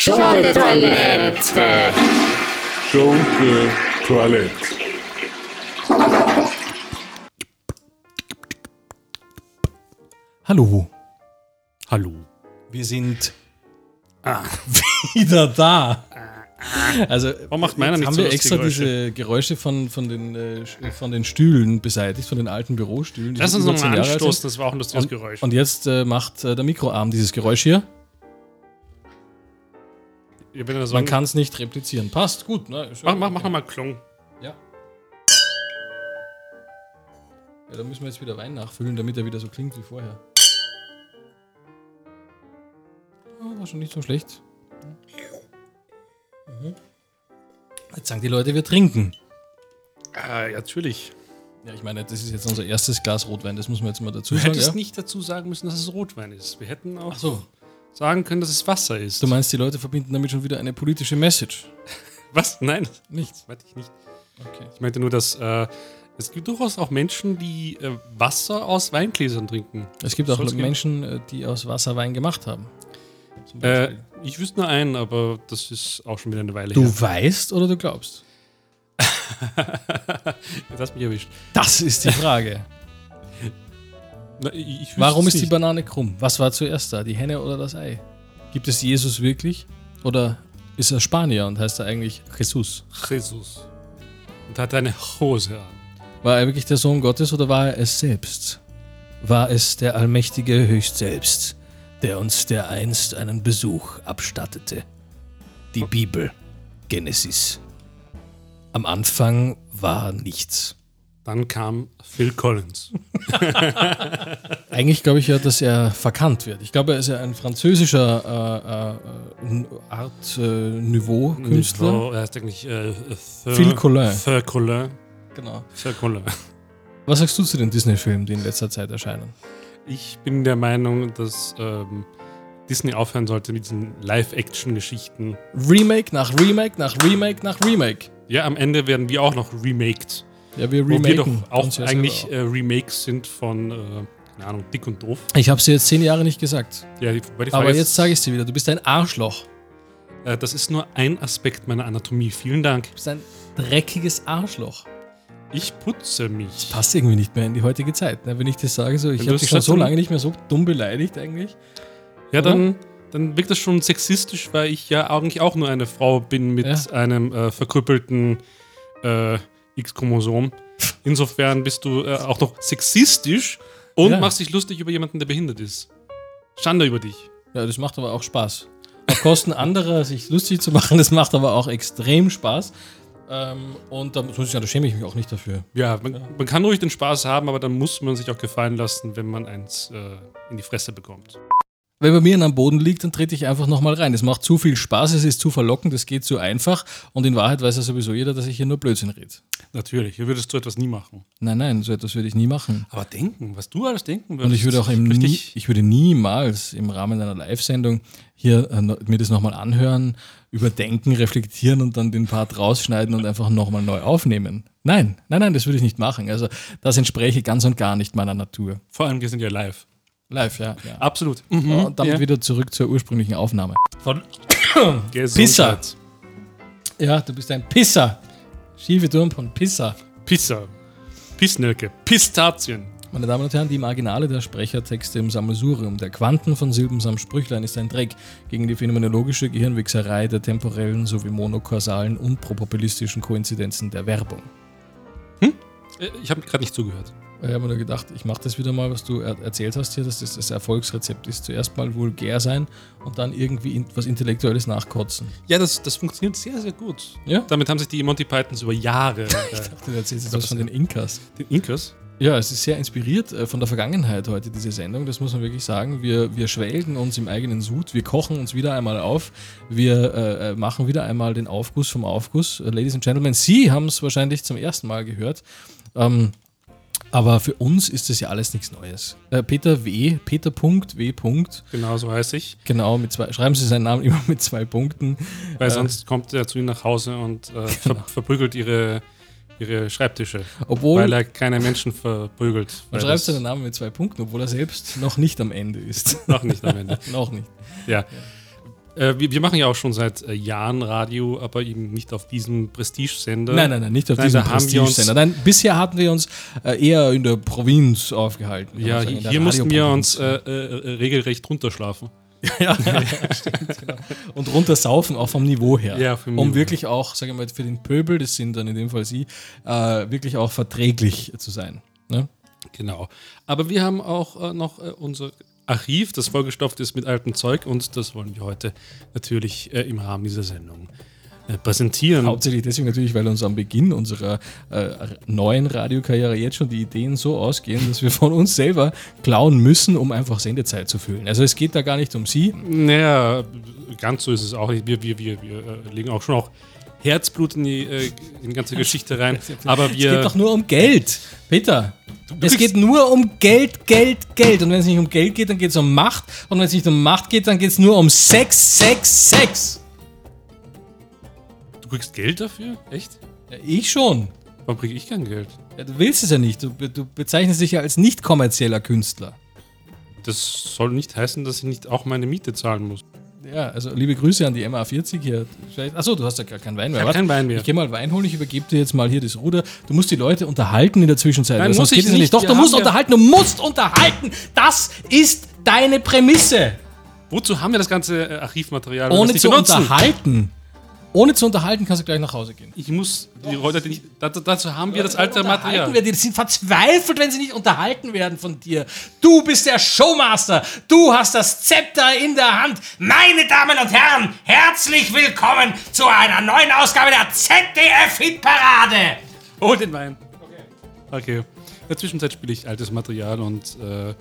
Schunke Toilette. Schunke Toilette. Hallo, Hallo. wir sind wieder da. Also, Warum macht meiner jetzt nicht haben so wir extra Geräusche? diese Geräusche von, von, den, äh, Sch- von den Stühlen beseitigt, von den alten Bürostühlen. Lass uns nochmal anstoßen, sind. das war auch ein lustiges Und, Geräusch. und jetzt äh, macht äh, der Mikroarm dieses Geräusch hier. So Man kann es nicht replizieren. Passt, gut. Ne? Mach, mach, mach nochmal Klong. Ja. Ja, da müssen wir jetzt wieder Wein nachfüllen, damit er wieder so klingt wie vorher. Ah, war schon nicht so schlecht. Mhm. Jetzt sagen die Leute, wir trinken. Ah, ja, natürlich. Ja, ich meine, das ist jetzt unser erstes Glas Rotwein, das muss man jetzt mal dazu Du sagen. hättest Ja? nicht dazu sagen müssen, dass es Rotwein ist. Wir hätten auch Ach so, sagen können, dass es Wasser ist. du meinst, die Leute verbinden damit schon wieder eine politische Message? Was? Nein, Nichts. meinte ich nicht. Okay. Ich meinte nur, dass äh, es gibt durchaus auch Menschen, die äh, Wasser aus Weingläsern trinken. Es gibt auch Soll's geben? Menschen, äh, die aus Wasser Wein gemacht haben. Äh, ich wüsste nur einen, aber das ist auch schon wieder eine Weile du her. weißt oder du glaubst? Jetzt hast du mich erwischt. Das ist die Frage. Na, ich, ich Warum ist die nicht. Banane krumm? Was war zuerst da, die Henne oder das Ei? Gibt es Jesus wirklich? Oder ist er Spanier und heißt er eigentlich Jesus? Jesus. Und hat eine Hose an. War er wirklich der Sohn Gottes oder war er es selbst? War es der allmächtige Höchst selbst, der uns dereinst einen Besuch abstattete? Die Bibel, Genesis. Am Anfang war nichts. Dann kam Phil Collins. Eigentlich glaube ich ja, dass er verkannt wird. Ich glaube, er ist ja ein französischer äh, äh, Art äh, Niveau-Künstler. Niveau, Er heißt eigentlich äh, Thur- Phil Collin. Thur Collin. Genau. Thur Collin. Was sagst du zu den Disney-Filmen, die in letzter Zeit erscheinen? Ich bin der Meinung, dass ähm, Disney aufhören sollte mit diesen Live-Action-Geschichten. Remake nach Remake nach Remake nach Remake. Ja, am Ende werden die auch noch remaked. Ja, wir Wo wir doch remaken. auch eigentlich äh, Remakes sind von, äh, keine Ahnung, Dick und Doof. Ich habe sie jetzt zehn Jahre nicht gesagt. Ja, die, die Aber jetzt sage ich dir wieder. Du bist ein Arschloch. äh, das ist nur ein Aspekt meiner Anatomie. Vielen Dank. Du bist ein dreckiges Arschloch. Ich putze mich. Passt irgendwie nicht mehr in die heutige Zeit. Ne? Wenn ich das sage, so, ich habe dich schon so lange nicht mehr so dumm beleidigt eigentlich. Ja, Oder? dann, dann wirkt das schon sexistisch, weil ich ja eigentlich auch nur eine Frau bin mit Ja. einem äh, verkrüppelten äh, X-Chromosom. Insofern bist du äh, auch noch sexistisch und Ja. machst dich lustig über jemanden, der behindert ist. Schande über dich. Ja, das macht aber auch Spaß. Auf Kosten anderer sich lustig zu machen, das macht aber auch extrem Spaß. Ähm, und da, muss ich da schäme ich mich auch nicht dafür. Ja, man, man kann ruhig den Spaß haben, aber dann muss man sich auch gefallen lassen, wenn man eins äh, in die Fresse bekommt. Wenn bei mir am Boden liegt, dann trete ich einfach nochmal rein. Es macht zu viel Spaß, es ist zu verlockend, es geht zu einfach. Und in Wahrheit weiß ja sowieso jeder, dass ich hier nur Blödsinn rede. Natürlich, hier würdest du etwas nie machen. Nein, nein, so etwas würde ich nie machen. Aber denken, was du alles denken würdest. Und ich würde auch im nie, ich würde niemals im Rahmen einer Live-Sendung hier äh, mir das nochmal anhören, überdenken, reflektieren und dann den Part rausschneiden und einfach nochmal neu aufnehmen. Nein, nein, nein, das würde ich nicht machen. Also das entspräche ganz und gar nicht meiner Natur. Vor allem, wir sind ja live. Live, ja. ja. Absolut. und damit ja. wieder zurück zur ursprünglichen Aufnahme. Von Pisser. Gesundheit. Ja, du bist ein Pisser. Schiefe Turm von Pisser. Pizza. Pissnelke. Pistazien. Meine Damen und Herren, die Marginale der Sprechertexte im Sammelsurium der Quanten von Silben samt Sprüchlein ist ein Dreck gegen die phänomenologische Gehirnwichserei der temporellen sowie monokausalen und probabilistischen Koinzidenzen der Werbung. Äh, Ich habe gerade nicht zugehört. Ich habe mir nur gedacht, ich mache das wieder mal, was du er erzählt hast hier, dass das das Erfolgsrezept ist. Zuerst mal vulgär sein und dann irgendwie in was Intellektuelles nachkotzen. Ja, das, das funktioniert sehr, sehr gut. Ja? Damit haben sich die Monty Pythons über Jahre äh, Du erzählst jetzt was von den Inkas. den Inkas. Ja, es ist sehr inspiriert äh, von der Vergangenheit heute, diese Sendung. Das muss man wirklich sagen. Wir, wir schwelgen uns im eigenen Sud. Wir kochen uns wieder einmal auf. Wir äh, äh, machen wieder einmal den Aufguss vom Aufguss. Ladies and Gentlemen, Sie haben es wahrscheinlich zum ersten Mal gehört. Ähm, aber für uns ist das ja alles nichts Neues. Äh, Peter W., Peter Punkt, W. Punkt, Genau so heiße ich. genau, mit zwei, schreiben Sie seinen Namen immer mit zwei Punkten. Weil Äh, sonst kommt er zu ihnen nach Hause und äh, ver verprügelt ihre, ihre Schreibtische. Obwohl, weil er keine Menschen verprügelt. man schreibt seinen Namen mit zwei Punkten, obwohl er selbst noch nicht am Ende ist. noch nicht am Ende. noch nicht. Ja. Äh, wir, wir machen ja auch schon seit äh, Jahren Radio, aber eben nicht auf diesem Prestigesender. Nein, nein, nein, nicht auf Nein, diesem Prestige-Sender. Nein, bisher hatten wir uns äh, eher in der Provinz aufgehalten. Ja, sagen, hier, hier mussten wir uns Radioprovinz. äh, äh, regelrecht runterschlafen. ja, ja, stimmt, genau. Und runtersaufen, auch vom Niveau her. Ja, vom um Niveau. wirklich auch, sagen wir mal, für den Pöbel, das sind dann in dem Fall Sie, äh, wirklich auch verträglich zu sein. Ne? Genau. Aber wir haben auch äh, noch äh, unser Archiv, das vollgestopft ist mit altem Zeug und das wollen wir heute natürlich äh, im Rahmen dieser Sendung äh, präsentieren. Hauptsächlich deswegen natürlich, weil uns am Beginn unserer äh, neuen Radiokarriere jetzt schon die Ideen so ausgehen, dass wir von uns selber klauen müssen, um einfach Sendezeit zu füllen. Also es geht da gar nicht um Sie. Naja, ganz so ist es auch nicht. Wir, wir, wir, wir äh, legen auch schon auch Herzblut in die, äh, in die ganze Geschichte rein. Aber Es geht wir. doch nur um Geld. Peter, es geht nur um Geld, Geld, Geld. Und wenn es nicht um Geld geht, dann geht es um Macht. Und wenn es nicht um Macht geht, dann geht es nur um Sex, Sex, Sex. Du kriegst Geld dafür? Echt? Ja, Ich schon. Warum kriege ich kein Geld? Ja, du willst es ja nicht. Du, du bezeichnest dich ja als nicht kommerzieller Künstler. Das soll nicht heißen, dass ich nicht auch meine Miete zahlen muss. Ja, also liebe Grüße an die MA40 hier. Achso, du hast ja gar keinen Wein mehr. Ich keinen Wein mehr. Ich geh mal Wein holen, ich übergebe dir jetzt mal hier das Ruder. Du musst die Leute unterhalten in der Zwischenzeit. Nein, weil sonst muss ich geht es nicht. Doch, du musst unterhalten, du musst unterhalten. Das ist deine Prämisse. Wozu haben wir das ganze äh, Archivmaterial? Ohne zu benutzen? unterhalten. Ohne zu unterhalten kannst du gleich nach Hause gehen. Ich muss die Leute nicht. Dazu, dazu haben wir das alte Material. werden die, die sind verzweifelt, wenn sie nicht unterhalten werden von dir. Du bist der Showmaster. Du hast das Zepter in der Hand. Meine Damen und Herren, herzlich willkommen zu einer neuen Ausgabe der ZDF-Hitparade. Oh, den Wein. Okay. Okay. In der Zwischenzeit spiele ich altes Material und äh,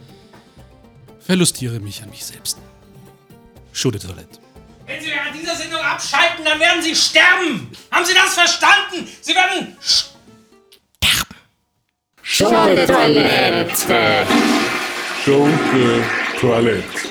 verlustiere mich an mich selbst. The Toilette. Sendung abschalten, dann werden Sie sterben. Haben Sie das verstanden? Sie werden Schunke Toilette. Schunke Toilette.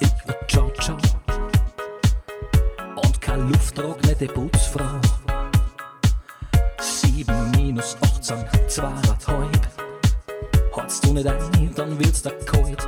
War ich ein Ciao-Ciao und kein lufttrocknete Putzfrau. 7 minus 18, zweieinhalb. Hat's du nicht ein, dann wird's da kalt.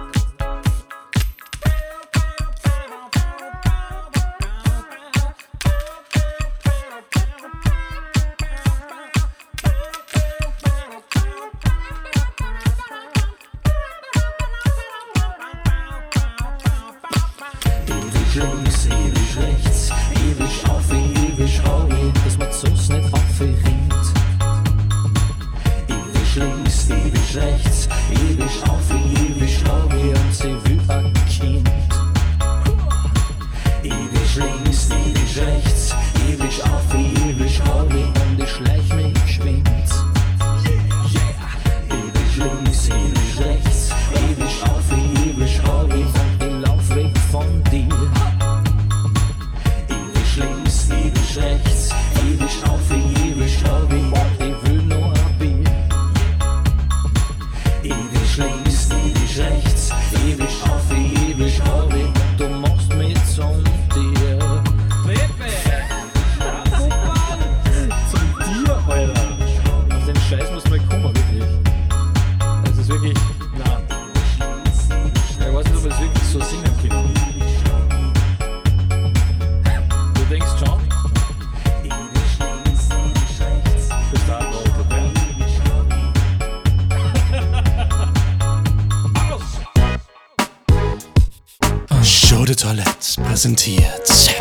De Toilette präsentiert.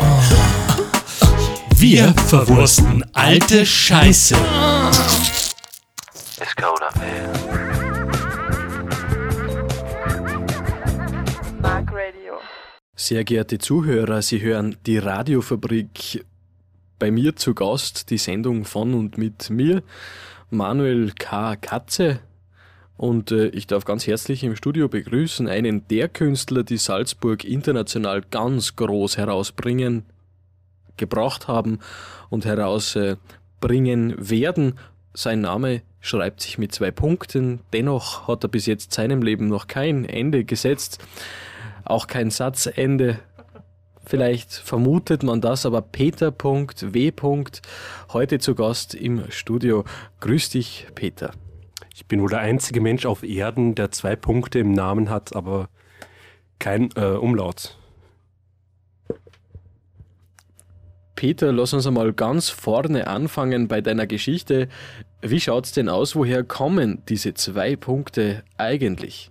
Wir verwursten alte Scheiße. It's cold up here. Mark Radio. Sehr geehrte Zuhörer, Sie hören die Radiofabrik. Bei mir zu Gast die Sendung von und mit mir, Manuel K. Katze. Und äh, ich darf ganz herzlich im Studio begrüßen einen der Künstler, die Salzburg international ganz groß herausbringen, gebracht haben und herausbringen werden. Sein Name schreibt sich mit zwei Punkten, dennoch hat er bis jetzt seinem Leben noch kein Ende gesetzt, auch kein Satzende. Vielleicht vermutet man das, aber Peter.w. heute zu Gast im Studio. Grüß dich, Peter. Ich bin wohl der einzige Mensch auf Erden, der zwei Punkte im Namen hat, aber kein äh, Umlaut. Peter, lass uns einmal ganz vorne anfangen bei deiner Geschichte. Wie schaut's denn aus? Woher kommen diese zwei Punkte eigentlich?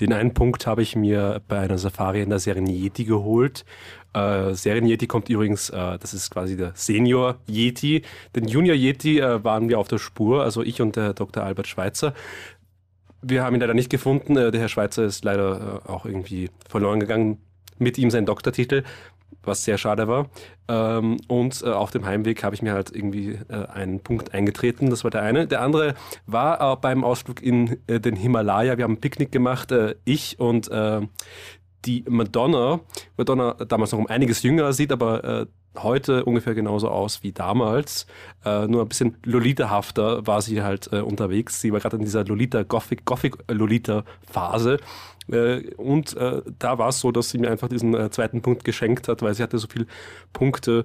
Den einen Punkt habe ich mir bei einer Safari in der Serengeti geholt. Äh, Serengeti kommt übrigens, äh, das ist quasi der Senior Yeti. Den Junior Yeti äh, waren wir auf der Spur, also ich und der Dr. Albert Schweitzer. Wir haben ihn leider nicht gefunden. Äh, der Herr Schweitzer ist leider äh, auch irgendwie verloren gegangen. Mit ihm sein Doktortitel, was sehr schade war. Ähm, und äh, auf dem Heimweg habe ich mir halt irgendwie äh, einen Punkt eingetreten. Das war der eine. Der andere war äh, beim Ausflug in äh, den Himalaya. Wir haben ein Picknick gemacht, äh, ich und äh, die Madonna. Madonna damals noch um einiges jünger sieht, aber heute ungefähr genauso aus wie damals. Äh, nur ein bisschen Lolita-hafter war sie halt äh, unterwegs. Sie war gerade in dieser Lolita, Gothic, Gothic Lolita-Phase. Äh, und äh, da war es so, dass sie mir einfach diesen äh, zweiten Punkt geschenkt hat, weil sie hatte so viele Punkte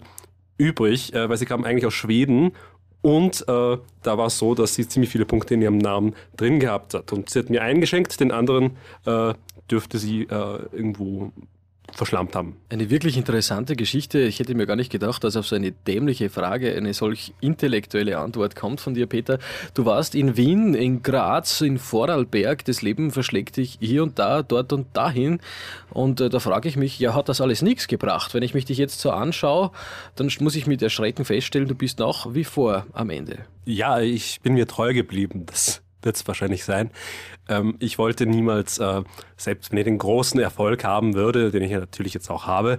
übrig, äh, weil sie kam eigentlich aus Schweden und äh, da war es so, dass sie ziemlich viele Punkte in ihrem Namen drin gehabt hat. Und sie hat mir einen geschenkt, den anderen äh, dürfte sie äh, irgendwo verschlammt haben. Eine wirklich interessante Geschichte. Ich hätte mir gar nicht gedacht, dass auf so eine dämliche Frage eine solch intellektuelle Antwort kommt von dir, Peter. Du warst in Wien, in Graz, in Vorarlberg. Das Leben verschlägt dich hier und da, dort und dahin. Und äh, da frage ich mich, ja, hat das alles nichts gebracht? Wenn ich mich dich jetzt so anschaue, dann muss ich mit Erschrecken feststellen, du bist nach wie vor am Ende. Ja, ich bin mir treu geblieben. Das wird es wahrscheinlich sein. Ähm, ich wollte niemals, äh, selbst wenn ich den großen Erfolg haben würde, den ich ja natürlich jetzt auch habe,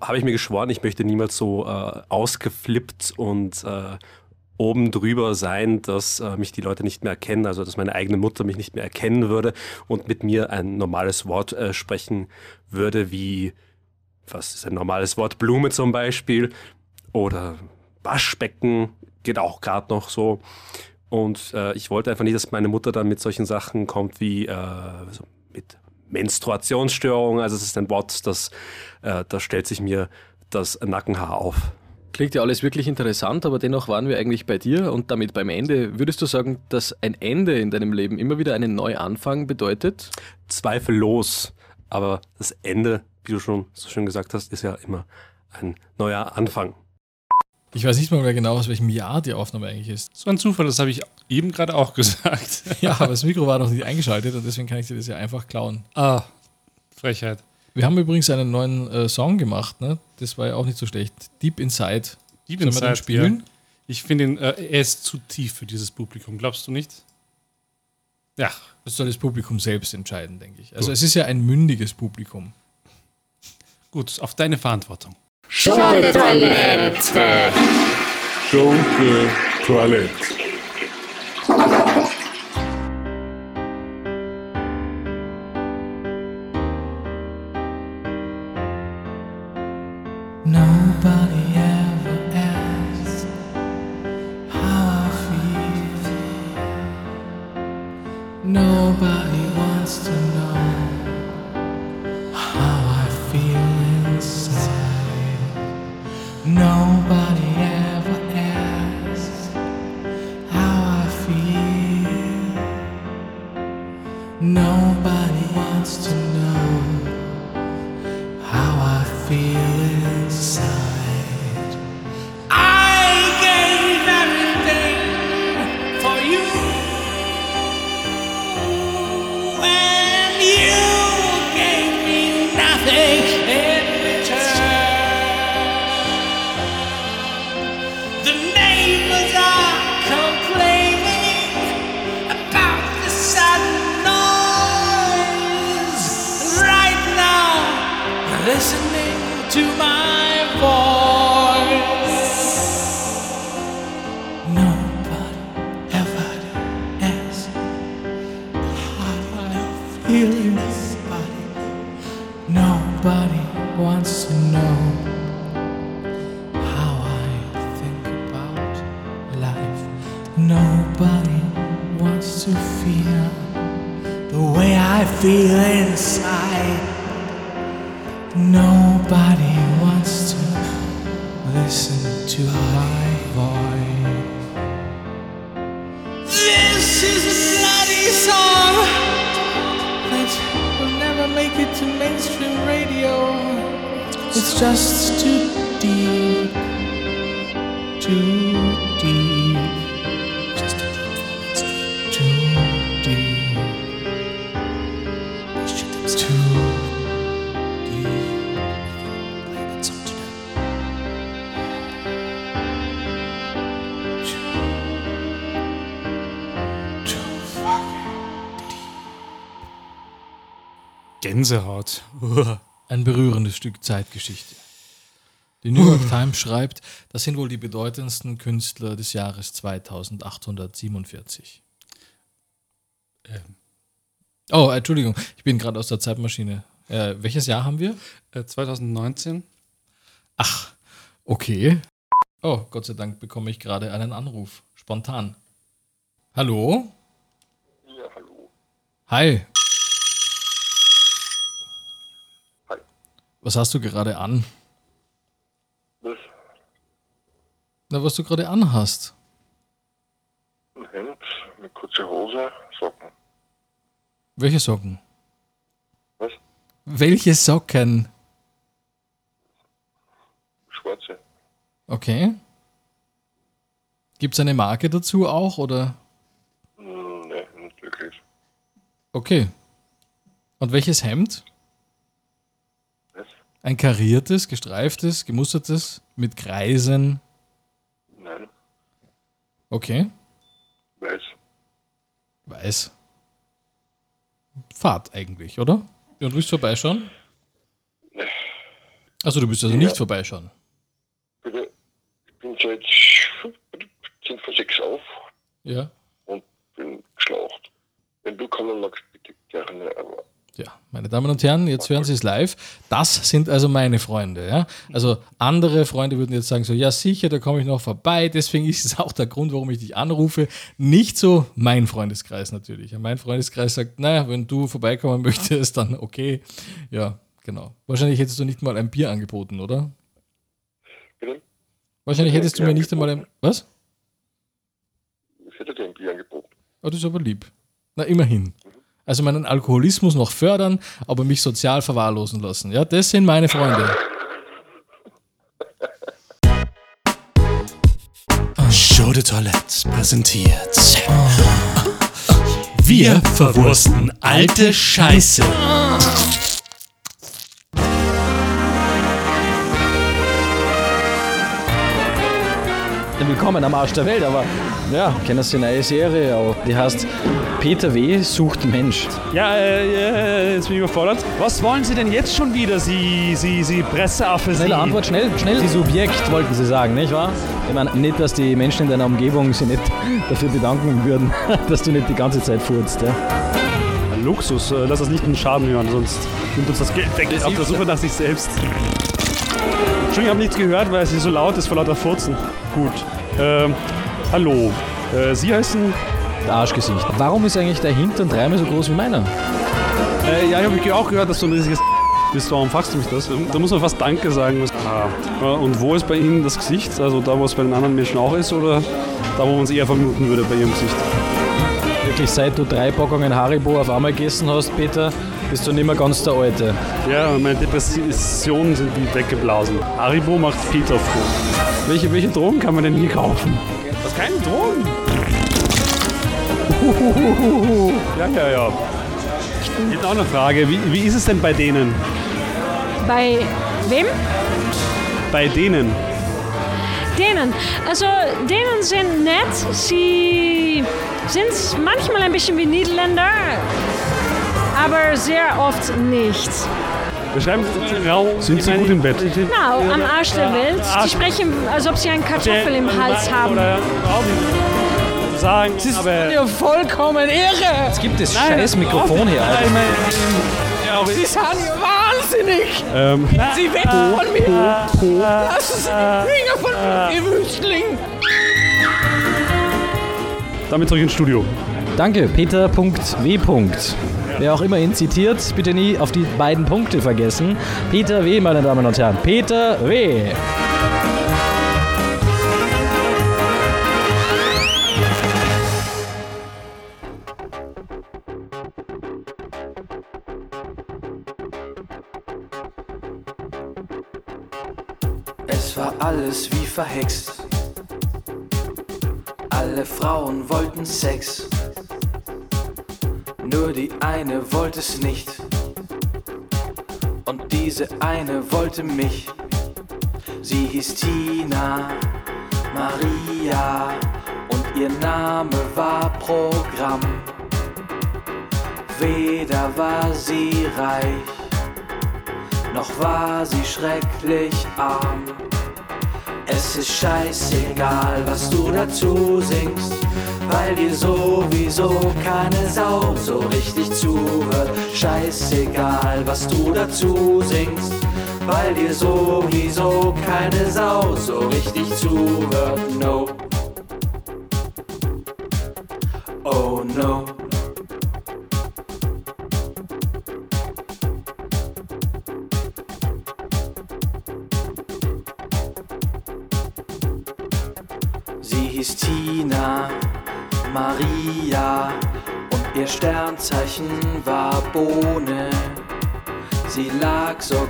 habe ich mir geschworen, ich möchte niemals so äh, ausgeflippt und äh, oben drüber sein, dass äh, mich die Leute nicht mehr erkennen, also dass meine eigene Mutter mich nicht mehr erkennen würde und mit mir ein normales Wort äh, sprechen würde, wie, was ist ein normales Wort, Blume zum Beispiel oder Waschbecken, geht auch gerade noch so. Und äh, ich wollte einfach nicht, dass meine Mutter dann mit solchen Sachen kommt wie äh, so mit Menstruationsstörungen. Also es ist ein Wort, das, äh, da stellt sich mir das Nackenhaar auf. Klingt ja alles wirklich interessant, aber dennoch waren wir eigentlich bei dir und damit beim Ende. Würdest du sagen, dass ein Ende in deinem Leben immer wieder einen Neuanfang bedeutet? Zweifellos. Aber das Ende, wie du schon so schön gesagt hast, ist ja immer ein neuer Anfang. Ich weiß nicht mal mehr genau, aus welchem Jahr die Aufnahme eigentlich ist. So ein Zufall, das habe ich eben gerade auch gesagt. Ja, aber das Mikro war noch nicht eingeschaltet und deswegen kann ich dir das ja einfach klauen. ah, Frechheit. Wir haben übrigens einen neuen äh, Song gemacht, ne? Das war ja auch nicht so schlecht. Deep Inside. Deep Sollen wir den Inside, spielen? Ja. Ich finde ihn, äh, er ist zu tief für dieses Publikum, glaubst du nicht? Ja, Das soll das Publikum selbst entscheiden, denke ich. Also Gut. es ist ja ein mündiges Publikum. gut, auf deine Verantwortung. Schunke Toilette. Nobody ever asked how I feel. Nobody wants to to my voice. Nobody. Nobody wants to know how I think about life. Nobody wants to feel the way I feel inside. Just too deep, too deep, too deep, too deep. Gänsehaut. Ein berührendes Stück Zeitgeschichte. Die New York Times schreibt, das sind wohl die bedeutendsten Künstler des Jahres 2847. Ähm. Oh, Entschuldigung, ich bin gerade aus der Zeitmaschine. Äh, welches Jahr haben wir? Äh, 2019? Ach, okay. Oh, Gott sei Dank bekomme ich gerade einen Anruf. Spontan. Hallo? Ja, hallo. Hi. Hi. Was hast du gerade an? Das Na, was du gerade anhast. ein Hemd mit kurzer Hose, Socken. Welche Socken? Was? Welche Socken? Schwarze. Okay. Gibt es eine Marke dazu auch oder? Hm, ne, nicht wirklich. Okay. Und welches Hemd? Ein kariertes, gestreiftes, gemustertes, mit Kreisen. Nein, Okay. weiß. Weiß. Fahrt eigentlich, oder? Ja, du bist vorbeischauen? Also du bist also nicht vorbeischauen. Bitte, ich bin seit 10 vor 6 auf Ja. und bin geschlaucht. Wenn du kommen magst, bitte gerne, aber Ja, meine Damen und Herren, jetzt hören Sie es live. Das sind also meine Freunde. Ja? Also andere Freunde würden jetzt sagen so, ja sicher, da komme ich noch vorbei. Deswegen ist es auch der Grund, warum ich dich anrufe. Nicht so mein Freundeskreis natürlich. Mein Freundeskreis sagt, naja, wenn du vorbeikommen möchtest, dann okay. Ja, genau. Wahrscheinlich hättest du nicht mal ein Bier angeboten, oder? bitte, Wahrscheinlich hättest du mir nicht einmal ein... Was? ich hätte dir ein Bier angeboten. Oh, das ist aber lieb. Na, immerhin. Also meinen Alkoholismus noch fördern, aber mich sozial verwahrlosen lassen. Ja, das sind meine Freunde. Show de Toilette präsentiert. Wir verwursten alte Scheiße. Willkommen am Arsch der Welt, aber ja, kennen Sie eine neue Serie, auch. die heißt Peter W. sucht Mensch. Ja, äh, äh, jetzt bin ich überfordert. Was wollen Sie denn jetzt schon wieder, Sie, Sie, Sie Presseaffe? Sie? Schnelle Antwort, schnell, schnell. Die Subjekt wollten Sie sagen, nicht wahr? Ich meine, nicht, dass die Menschen in deiner Umgebung sich nicht dafür bedanken würden, dass du nicht die ganze Zeit furzt. Ja? Luxus, äh, lass das nicht einen Schaden hören, sonst nimmt uns das Geld weg auf der Suche nach sich selbst. Entschuldigung, ich habe nichts gehört, weil es hier so laut ist vor lauter Furzen. Gut. Ähm, hallo. Äh, Sie heißen. Arschgesicht. Warum ist eigentlich der Hintern dreimal so groß wie meiner? Äh, ja, ich habe auch gehört, dass du ein riesiges bist. Warum fragst du mich das? Da muss man fast Danke sagen. Ah. Und wo ist bei Ihnen das Gesicht? Also da, wo es bei den anderen Menschen auch ist oder da, wo man es eher vermuten würde bei Ihrem Gesicht? Wirklich, seit du drei Packungen Haribo auf einmal gegessen hast, Peter, bist du nicht mehr ganz der Alte. Ja, meine Depressionen sind wie weggeblasen. Haribo macht Peter froh. Welche, welche Drogen kann man denn hier kaufen? Was, keine Drogen? Ja, ja, ja. Ich habe auch eine Frage. Wie, wie ist es denn bei denen? Bei wem? Bei denen? Denen. Also, denen sind nett. Sie sind manchmal ein bisschen wie Niederländer, aber sehr oft nicht. Wir schreiben Rau. Sind Sie gut im Bett? Genau, am Arsch der Welt. Die sprechen, als ob sie einen Kartoffel im Hals haben. Oder sagen, aber... Ja, vollkommen irre! Jetzt gibt das Nein, scheiß Mikrofon meine, ja, auch Sie sind wahnsinnig! Ähm, Sie weg von mir! Lassen Sie die Finger von mir, ihr Wüstling! damit zurück ins Studio. Danke, Peter.w. Wer auch immer ihn zitiert, bitte nie auf die beiden Punkte vergessen. Peter W., meine Damen und Herren. Peter W. Es war alles wie verhext. Alle Frauen wollten Sex. Nur die eine wollte es nicht. Und diese eine wollte mich. Sie hieß Tina Maria und ihr Name war Programm. Weder war sie reich, noch war sie schrecklich arm. Es ist scheißegal, was du dazu singst, weil dir sowieso keine Sau so richtig zuhört. Scheißegal, was du dazu singst, weil dir sowieso keine Sau so richtig zuhört. No.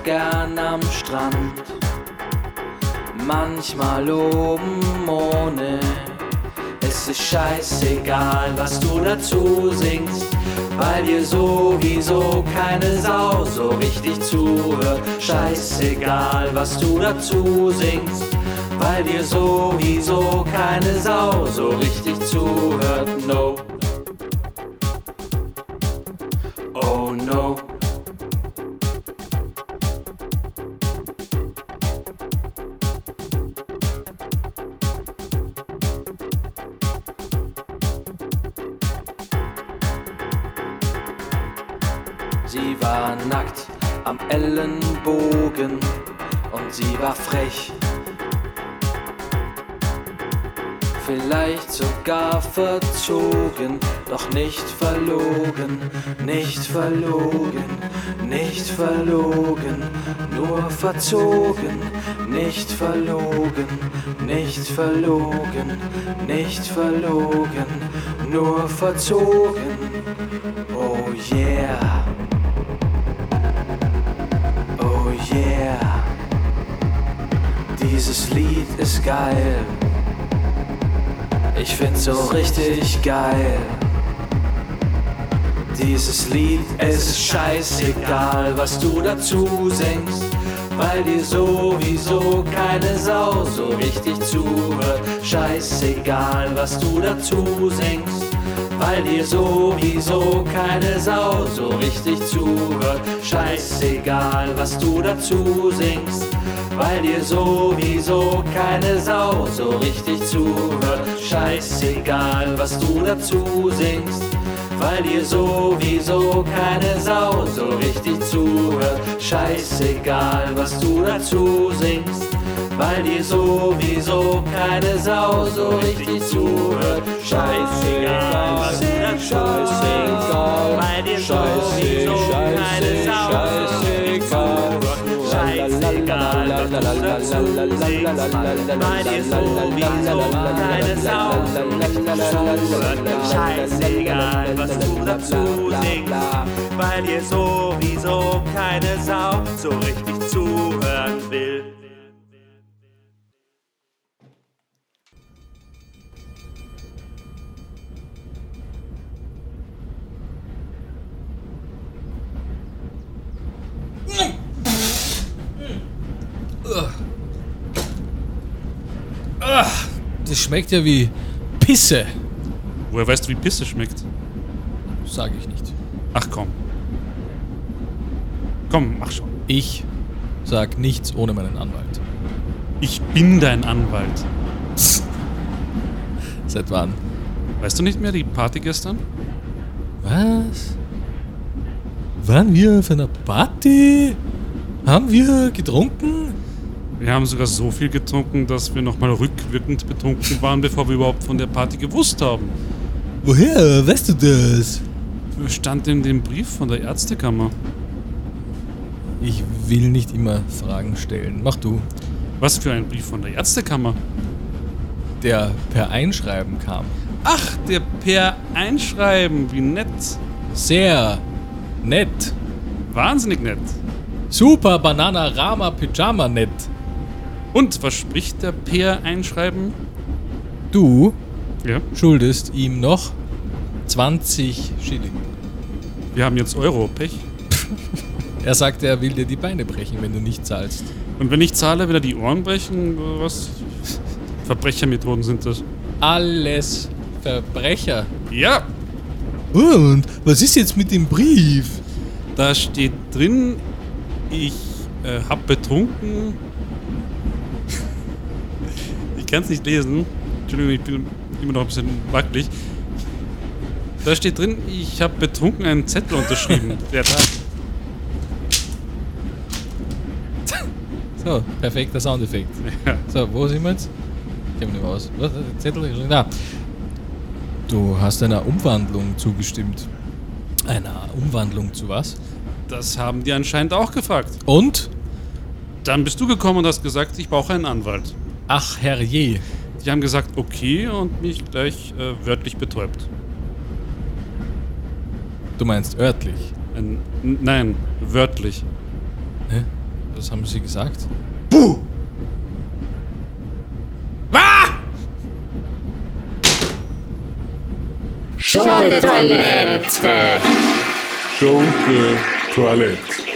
Gern am Strand, manchmal oben ohne. Es ist scheißegal, was du dazu singst, weil dir sowieso keine Sau so richtig zuhört. Scheißegal, was du dazu singst, weil dir sowieso keine Sau so richtig zuhört. No. Verzogen, doch nicht verlogen, nicht verlogen, nicht verlogen, nur verzogen, nicht verlogen, nicht verlogen, nicht verlogen, nur verzogen. Oh yeah. Oh yeah. Dieses Lied ist geil. Ich find's so richtig geil. Dieses Lied ist scheißegal, was du dazu singst, weil dir sowieso keine Sau so richtig zuhört. Scheißegal, was du dazu singst, weil dir sowieso keine Sau so richtig zuhört. Scheißegal, was du dazu singst, weil dir sowieso keine Sau so richtig zuhört. Scheißegal, was du dazu singst, weil dir sowieso keine Sau so richtig zuhört. Scheißegal, was du dazu singst, weil dir sowieso keine Sau so richtig zuhört. Scheißegal, was du dazu singst, weil dir sowieso keine Sau so richtig zuhört. Weil dir sowieso keine Sau so richtig zuhört. Scheißegal, was du dazu singst, weil dir sowieso keine Sau so richtig zuhören will. Ah, das schmeckt ja wie Pisse. Woher weißt du, wie Pisse schmeckt? Sage ich nicht. Ach komm. Komm, mach schon. Ich sag nichts ohne meinen Anwalt. Ich bin dein Anwalt. Seit wann? Weißt du nicht mehr die Party gestern? Was? Waren wir auf einer Party? Haben wir getrunken? Wir haben sogar so viel getrunken, dass wir nochmal rückwirkend betrunken waren, bevor wir überhaupt von der Party gewusst haben. Woher weißt du das? Stand in dem Brief von der Ärztekammer. Ich will nicht immer Fragen stellen. Mach du. Was für ein Brief von der Ärztekammer? Der per Einschreiben kam. Ach, der per Einschreiben, wie nett. Sehr nett. Wahnsinnig nett. Super Banana Rama Pyjama nett. Und was spricht der per Einschreiben? Du Ja. schuldest ihm noch 20 Schilling. Wir haben jetzt Euro, Pech. Er sagt, er will dir die Beine brechen, wenn du nicht zahlst. Und wenn ich zahle, will er die Ohren brechen? Was? Verbrechermethoden sind das. Alles Verbrecher. Ja, Und was ist jetzt mit dem Brief? da steht drin, ich äh, hab betrunken. Ich kann es nicht lesen. Entschuldigung, ich bin immer noch ein bisschen wackelig. Da steht drin, ich habe betrunken einen Zettel unterschrieben. Der Tag. So, perfekter Soundeffekt. Ja. So, wo sind wir jetzt? Ich kenne mich nicht mehr aus. Was? Der Zettel? Da. Du hast einer Umwandlung zugestimmt. Einer Umwandlung zu was? Das haben die anscheinend auch gefragt. Und? Dann bist du gekommen und hast gesagt, ich brauche einen Anwalt. Ach, herrje. Die haben gesagt, okay, und mich gleich äh, wörtlich betäubt. Du meinst örtlich. Ein, n- nein, wörtlich. Hä? Was haben sie gesagt? Schunke Toilette. Schunke Toilette.